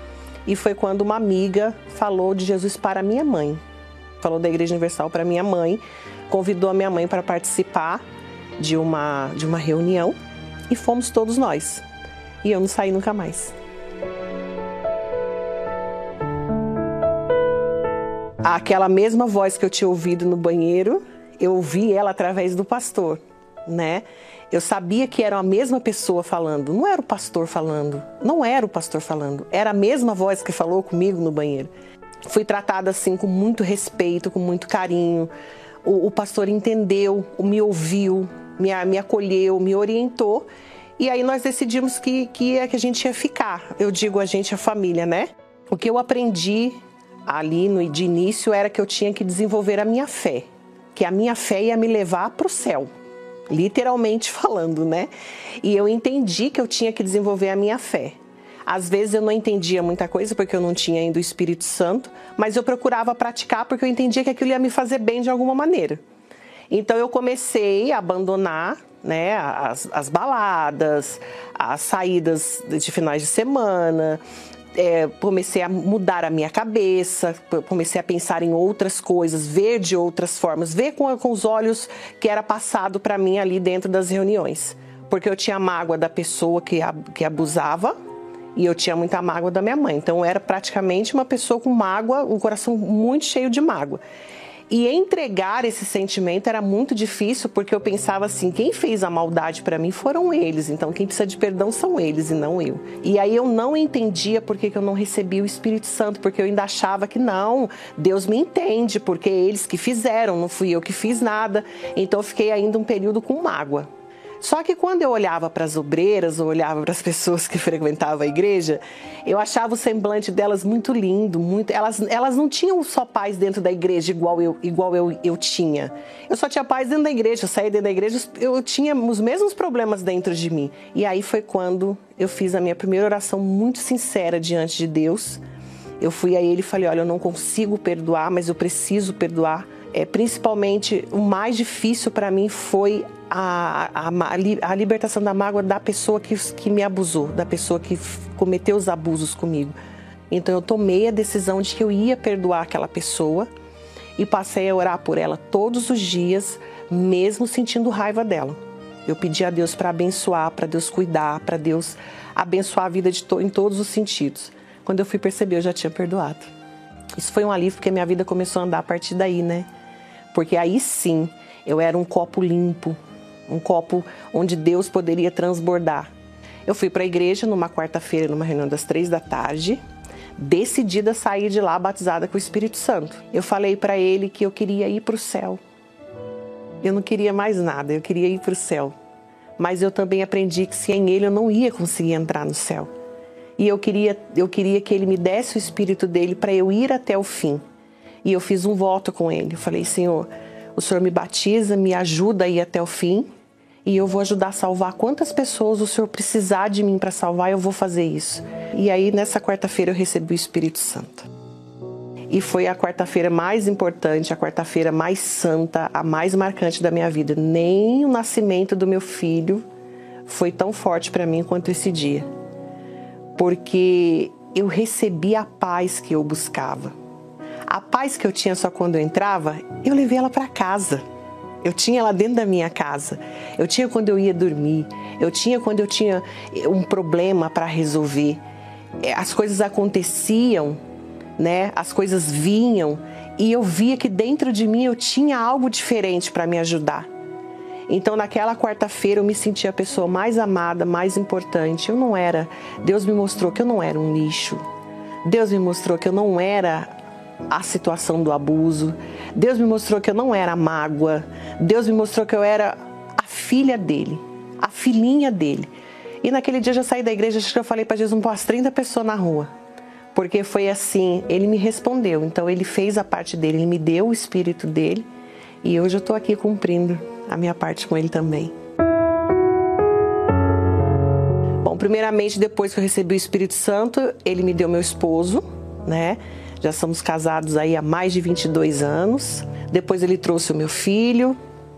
e foi quando uma amiga falou de Jesus para minha mãe. Falou da Igreja Universal para minha mãe, convidou a minha mãe para participar de uma de uma reunião e fomos todos nós. E eu não saí nunca mais. Aquela mesma voz que eu tinha ouvido no banheiro, eu ouvi ela através do pastor, né? Eu sabia que era a mesma pessoa falando, não era o pastor falando, não era o pastor falando, era a mesma voz que falou comigo no banheiro. Fui tratada assim com muito respeito, com muito carinho. O, o pastor entendeu, me ouviu, me, me acolheu, me orientou. E aí nós decidimos que, que é que a gente ia ficar. Eu digo a gente, a família, né? O que eu aprendi ali no de início era que eu tinha que desenvolver a minha fé, que a minha fé ia me levar para o céu, literalmente [laughs] falando, né? E eu entendi que eu tinha que desenvolver a minha fé. Às vezes eu não entendia muita coisa porque eu não tinha ainda o Espírito Santo, mas eu procurava praticar porque eu entendia que aquilo ia me fazer bem de alguma maneira. Então eu comecei a abandonar né, as, as baladas, as saídas de finais de semana, é, comecei a mudar a minha cabeça, comecei a pensar em outras coisas, ver de outras formas, ver com, com os olhos que era passado para mim ali dentro das reuniões. Porque eu tinha mágoa da pessoa que, que abusava e eu tinha muita mágoa da minha mãe. Então eu era praticamente uma pessoa com mágoa, um coração muito cheio de mágoa. E entregar esse sentimento era muito difícil porque eu pensava assim: quem fez a maldade para mim foram eles, então quem precisa de perdão são eles e não eu. E aí eu não entendia por que, eu não recebia o Espírito Santo, porque eu ainda achava que não, Deus me entende, porque eles que fizeram, não fui eu que fiz nada. Então eu fiquei ainda um período com mágoa. Só que quando eu olhava para as obreiras, ou olhava para as pessoas que [laughs] frequentavam a igreja, eu achava o semblante delas muito lindo, muito. Elas, elas não tinham só paz dentro da igreja igual eu, igual eu, eu tinha. Eu só tinha paz dentro da igreja. Eu saía dentro da igreja, eu tinha os mesmos problemas dentro de mim. E aí foi quando eu fiz a minha primeira oração muito sincera diante de Deus. Eu fui a ele e falei: Olha, eu não consigo perdoar, mas eu preciso perdoar. É, principalmente, o mais difícil para mim foi a, a, a, libertação da mágoa da pessoa que, que me abusou, da pessoa que cometeu os abusos comigo. Então eu tomei a decisão de que eu ia perdoar aquela pessoa e passei a orar por ela todos os dias, mesmo sentindo raiva dela. Eu pedi a Deus para abençoar, para Deus cuidar, para Deus abençoar a vida to em todos os sentidos. Quando eu fui perceber, eu já tinha perdoado. Isso foi um alívio porque minha vida começou a andar a partir daí, né? Porque aí sim, eu era um copo limpo, um copo onde Deus poderia transbordar. Eu fui para a igreja numa quarta-feira, numa reunião das três da tarde, decidida a sair de lá batizada com o Espírito Santo. Eu falei para ele que eu queria ir para o céu. Eu não queria mais nada, eu queria ir para o céu. Mas eu também aprendi que sem ele eu não ia conseguir entrar no céu. E eu queria, eu queria que ele me desse o Espírito dele para eu ir até o fim. E eu fiz um voto com ele. Eu falei, Senhor, o Senhor me batiza, me ajuda a ir até o fim e eu vou ajudar a salvar quantas pessoas o Senhor precisar de mim para salvar, eu vou fazer isso. E aí nessa quarta-feira eu recebi o Espírito Santo. E foi a quarta-feira mais importante, a quarta-feira mais santa, a mais marcante da minha vida. Nem o nascimento do meu filho foi tão forte para mim quanto esse dia. Porque eu recebi a paz que eu buscava. A paz que eu tinha só quando eu entrava, eu levei ela para casa. Eu tinha ela dentro da minha casa. Eu tinha quando eu ia dormir. Eu tinha quando eu tinha um problema para resolver. É, as coisas aconteciam, né? As coisas vinham e eu via que dentro de mim eu tinha algo diferente para me ajudar. Então, naquela quarta-feira, eu me sentia a pessoa mais amada, mais importante. Eu não era. Deus me mostrou que eu não era um lixo. Deus me mostrou que eu não era a situação do abuso. Deus me mostrou que eu não era mágoa. Deus me mostrou que eu era a filha dele, a filhinha dele. E naquele dia eu já saí da igreja, acho que eu falei para Jesus, posso 30 pessoas na rua. Porque foi assim, ele me respondeu. Então ele fez a parte dele, ele me deu o espírito dele. E hoje eu estou aqui cumprindo a minha parte com ele também. Bom, primeiramente, depois que eu recebi o Espírito Santo, ele me deu meu esposo, né? Já somos casados aí há mais de 22 anos. Depois ele trouxe o meu filho,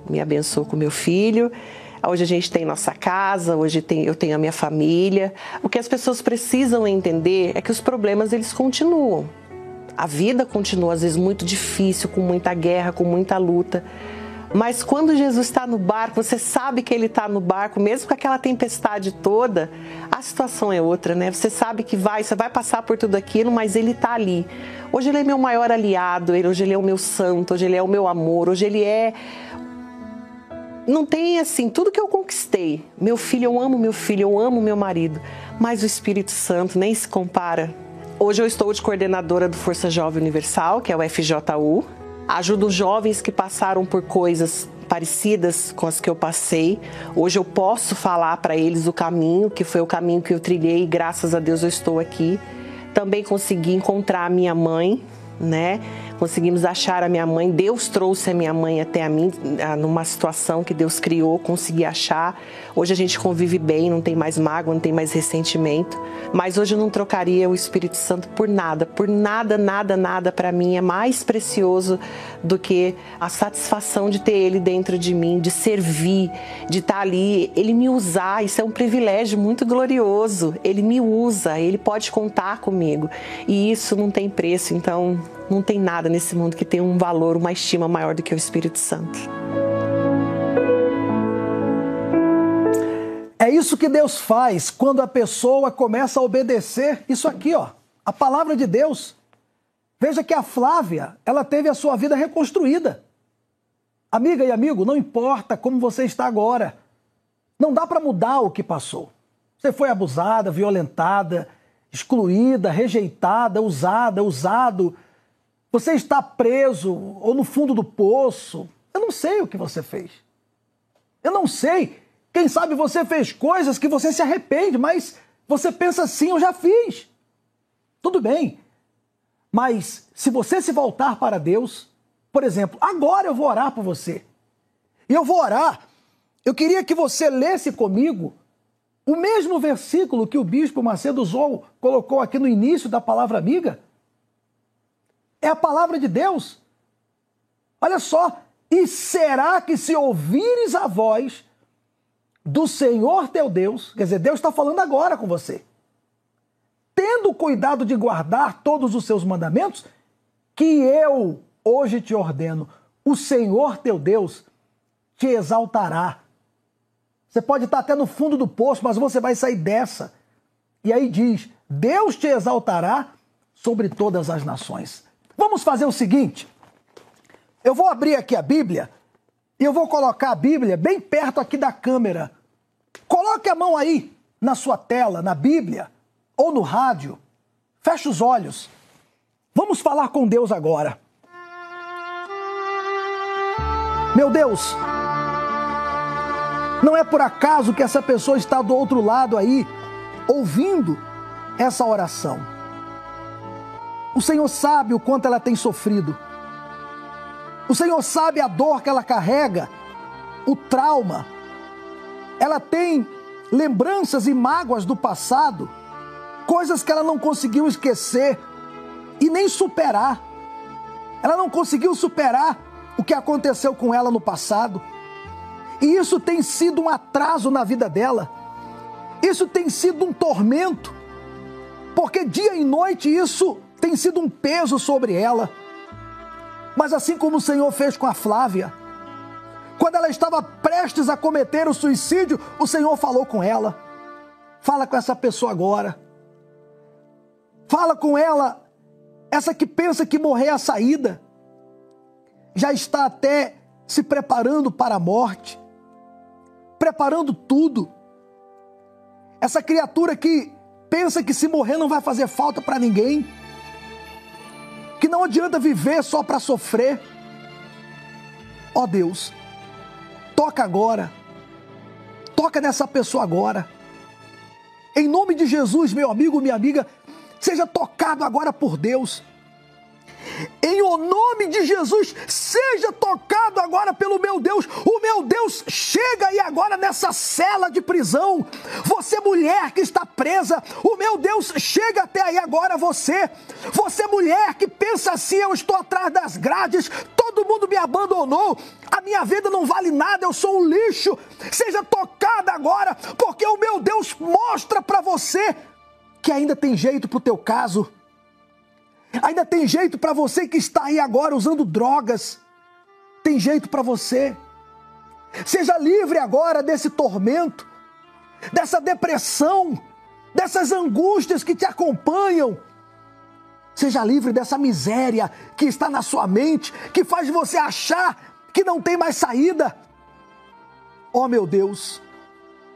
me abençoou com o meu filho. Hoje a gente tem nossa casa, hoje tem, eu tenho a minha família. O que as pessoas precisam entender é que os problemas eles continuam. A vida continua às vezes muito difícil, com muita guerra, com muita luta. Mas quando Jesus está no barco, você sabe que ele está no barco, mesmo com aquela tempestade toda, a situação é outra, né? Você sabe que vai, você vai passar por tudo aquilo, mas ele está ali. Hoje ele é meu maior aliado, hoje ele é o meu santo, hoje ele é o meu amor, hoje ele é não tem assim, tudo que eu conquistei. Meu filho, eu amo meu filho, eu amo meu marido, mas o Espírito Santo nem se compara. Hoje eu estou de coordenadora do Força Jovem Universal, que é o FJU, Ajudo jovens que passaram por coisas parecidas com as que eu passei. Hoje eu posso falar para eles o caminho, que foi o caminho que eu trilhei, e graças a Deus eu estou aqui. Também consegui encontrar a minha mãe, né? Conseguimos achar a minha mãe. Deus trouxe a minha mãe até a mim, numa situação que Deus criou, consegui achar. Hoje a gente convive bem, não tem mais mágoa, não tem mais ressentimento. Mas hoje eu não trocaria o Espírito Santo por nada, por nada, nada, nada para mim é mais precioso do que a satisfação de ter Ele dentro de mim, de servir, de estar tá ali, Ele me usar. Isso é um privilégio muito glorioso. Ele me usa, Ele pode contar comigo e isso não tem preço. Então não tem nada nesse mundo que tenha um valor, uma estima maior do que o Espírito Santo. É isso que Deus faz quando a pessoa começa a obedecer isso aqui, ó, a palavra de Deus. Veja que a Flávia, ela teve a sua vida reconstruída. Amiga e amigo, não importa como você está agora. Não dá para mudar o que passou. Você foi abusada, violentada, excluída, rejeitada, usada, usado, você está preso ou no fundo do poço. Eu não sei o que você fez. Eu não sei. Quem sabe você fez coisas que você se arrepende, mas você pensa assim: eu já fiz. Tudo bem. Mas se você se voltar para Deus, por exemplo, agora eu vou orar por você. E eu vou orar. Eu queria que você lesse comigo o mesmo versículo que o bispo Macedo Zou colocou aqui no início da palavra amiga. É a palavra de Deus. Olha só. E será que se ouvires a voz do Senhor teu Deus, quer dizer, Deus está falando agora com você, tendo cuidado de guardar todos os seus mandamentos, que eu hoje te ordeno, o Senhor teu Deus te exaltará. Você pode estar até no fundo do poço, mas você vai sair dessa. E aí diz: Deus te exaltará sobre todas as nações. Vamos fazer o seguinte: eu vou abrir aqui a Bíblia e eu vou colocar a Bíblia bem perto aqui da câmera. Coloque a mão aí na sua tela, na Bíblia ou no rádio. Feche os olhos. Vamos falar com Deus agora. Meu Deus, não é por acaso que essa pessoa está do outro lado aí, ouvindo essa oração. O Senhor sabe o quanto ela tem sofrido. O Senhor sabe a dor que ela carrega, o trauma. Ela tem lembranças e mágoas do passado, coisas que ela não conseguiu esquecer e nem superar. Ela não conseguiu superar o que aconteceu com ela no passado. E isso tem sido um atraso na vida dela. Isso tem sido um tormento. Porque dia e noite isso tem sido um peso sobre ela. Mas assim como o Senhor fez com a Flávia, quando ela estava prestes a cometer o suicídio, o Senhor falou com ela. Fala com essa pessoa agora. Fala com ela, essa que pensa que morrer é a saída. Já está até se preparando para a morte, preparando tudo. Essa criatura que pensa que se morrer não vai fazer falta para ninguém que não adianta viver só para sofrer. Ó oh Deus, toca agora, toca nessa pessoa agora. Em nome de Jesus, meu amigo, minha amiga, seja tocado agora por Deus. Em o nome de Jesus, seja tocado agora pelo meu Deus. O meu Deus chega aí agora nessa cela de prisão. Você, mulher que está presa, o meu Deus chega até aí agora você. Você, mulher que pensa assim: eu estou atrás das grades, todo mundo me abandonou, a minha vida não vale nada, eu sou um lixo. Seja tocada agora, porque o meu Deus mostra para você que ainda tem jeito para o teu caso. Ainda tem jeito para você que está aí agora usando drogas. Tem jeito para você. Seja livre agora desse tormento, dessa depressão, dessas angústias que te acompanham. Seja livre dessa miséria que está na sua mente, que faz você achar que não tem mais saída. Oh meu Deus,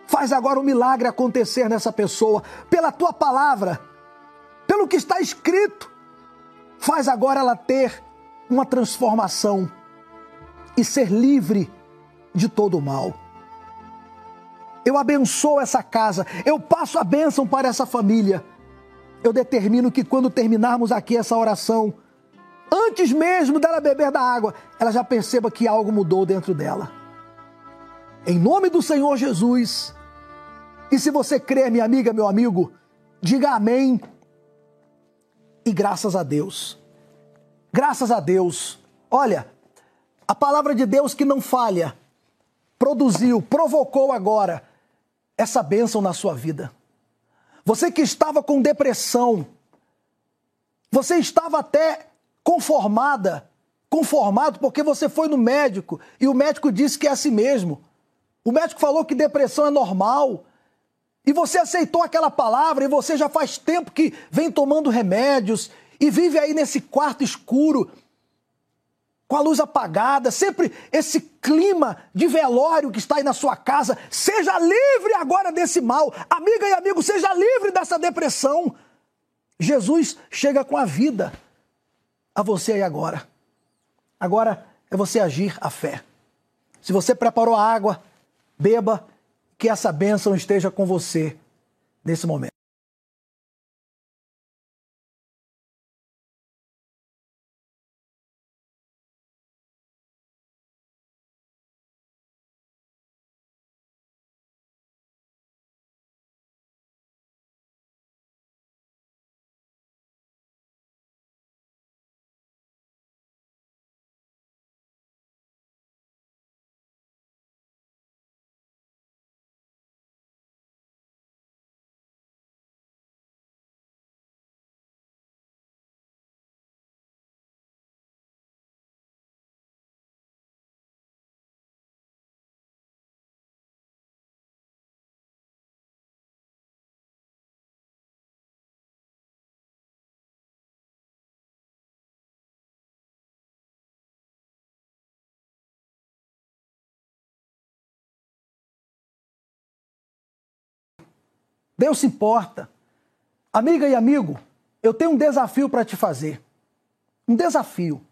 faz agora um milagre acontecer nessa pessoa, pela tua palavra, pelo que está escrito faz agora ela ter uma transformação e ser livre de todo o mal. Eu abençoo essa casa, eu passo a bênção para essa família. Eu determino que quando terminarmos aqui essa oração, antes mesmo dela beber da água, ela já perceba que algo mudou dentro dela. Em nome do Senhor Jesus. E se você crê, minha amiga, meu amigo, diga amém e graças a Deus. Graças a Deus. Olha, a palavra de Deus que não falha, produziu, provocou agora essa bênção na sua vida. Você que estava com depressão, você estava até conformada, conformado porque você foi no médico e o médico disse que é assim mesmo. O médico falou que depressão é normal, e você aceitou aquela palavra e você já faz tempo que vem tomando remédios e vive aí nesse quarto escuro, com a luz apagada, sempre esse clima de velório que está aí na sua casa. Seja livre agora desse mal. Amiga e amigo, seja livre dessa depressão. Jesus chega com a vida a você aí agora. Agora é você agir a fé. Se você preparou a água, beba que essa bênção esteja com você nesse momento. Deus se importa. Amiga e amigo, eu tenho um desafio para te fazer. Um desafio.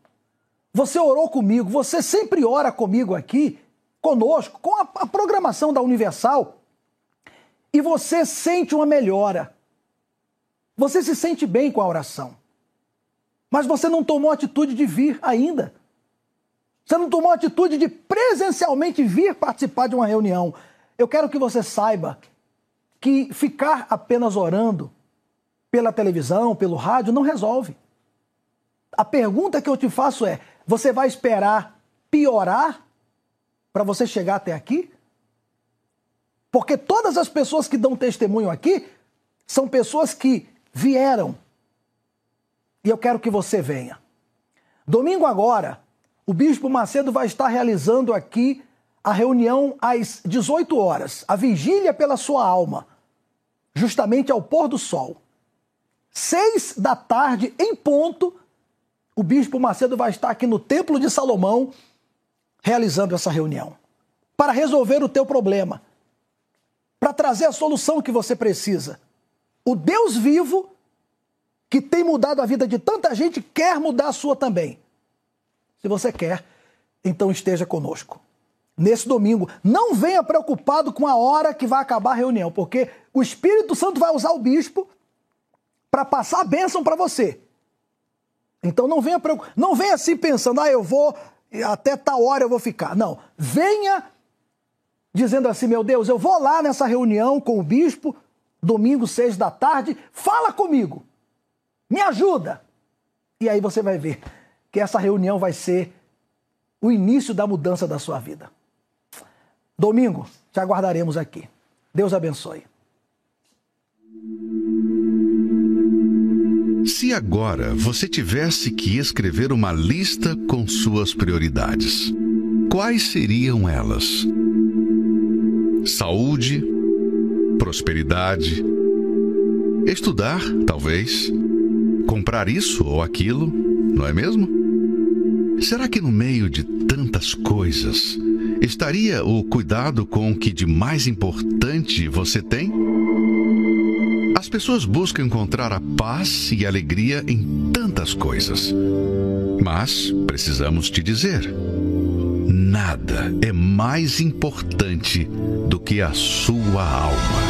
Você orou comigo, você sempre ora comigo aqui, conosco, com a, a programação da Universal, e você sente uma melhora. Você se sente bem com a oração. Mas você não tomou atitude de vir ainda. Você não tomou atitude de presencialmente vir participar de uma reunião. Eu quero que você saiba que ficar apenas orando pela televisão, pelo rádio, não resolve. A pergunta que eu te faço é: você vai esperar piorar para você chegar até aqui? Porque todas as pessoas que dão testemunho aqui são pessoas que vieram. E eu quero que você venha. Domingo agora, o Bispo Macedo vai estar realizando aqui a reunião às 18 horas, a vigília pela sua alma, justamente ao pôr do sol. Seis da tarde, em ponto, o Bispo Macedo vai estar aqui no Templo de Salomão realizando essa reunião para resolver o teu problema, para trazer a solução que você precisa. O Deus vivo, que tem mudado a vida de tanta gente, quer mudar a sua também. Se você quer, então esteja conosco. Nesse domingo, não venha preocupado com a hora que vai acabar a reunião, porque o Espírito Santo vai usar o bispo para passar a bênção para você. Então não venha, não venha assim pensando, ah, eu vou, até tal hora eu vou ficar. Não, venha dizendo assim, meu Deus, eu vou lá nessa reunião com o bispo, domingo, seis da tarde, fala comigo, me ajuda. E aí você vai ver que essa reunião vai ser o início da mudança da sua vida. Domingo, te aguardaremos aqui. Deus abençoe. Se agora você tivesse que escrever uma lista com suas prioridades, quais seriam elas? Saúde, prosperidade, estudar, talvez, comprar isso ou aquilo, não é mesmo? Será que no meio de tantas coisas estaria o cuidado com o que de mais importante você tem? As pessoas buscam encontrar a paz e alegria em tantas coisas. Mas precisamos te dizer: nada é mais importante do que a sua alma.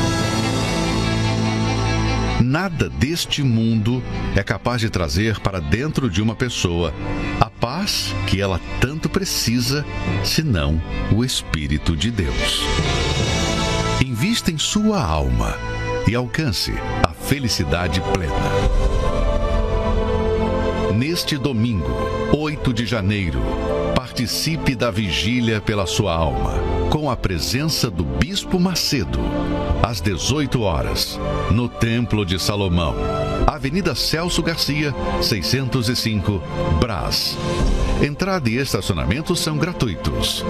Nada deste mundo é capaz de trazer para dentro de uma pessoa a paz que ela tanto precisa, senão o Espírito de Deus. Invista em sua alma e alcance a felicidade plena. Neste domingo, 8 de janeiro, participe da vigília pela sua alma, com a presença do Bispo Macedo, às 18 horas, no Templo de Salomão, Avenida Celso Garcia, 605, Brás. Entrada e estacionamento são gratuitos.